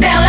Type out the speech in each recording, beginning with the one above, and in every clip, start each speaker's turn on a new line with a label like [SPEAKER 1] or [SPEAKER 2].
[SPEAKER 1] down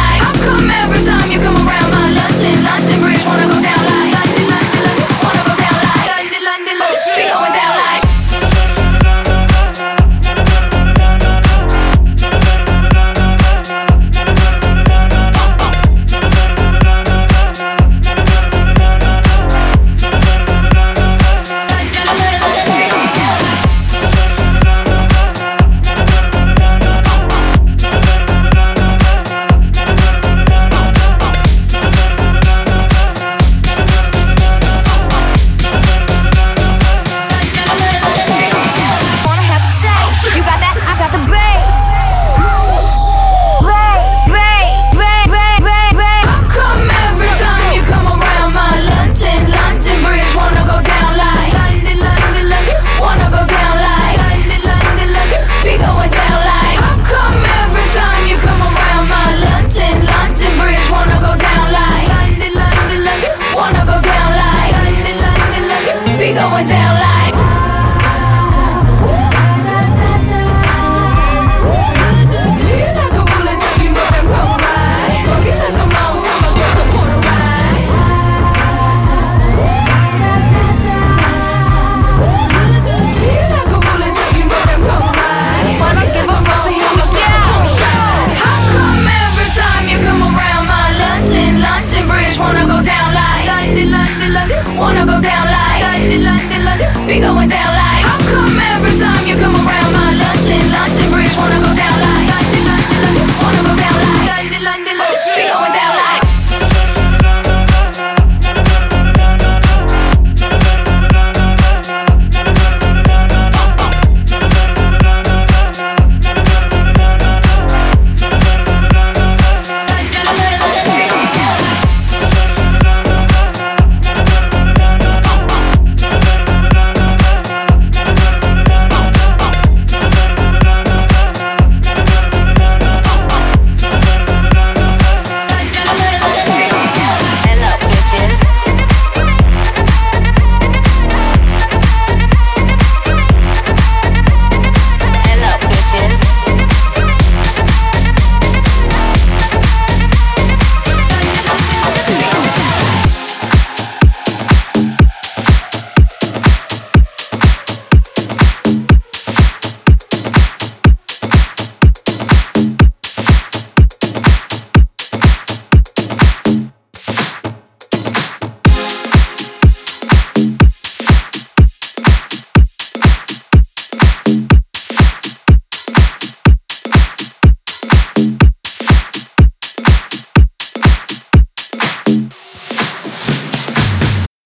[SPEAKER 1] We going down like.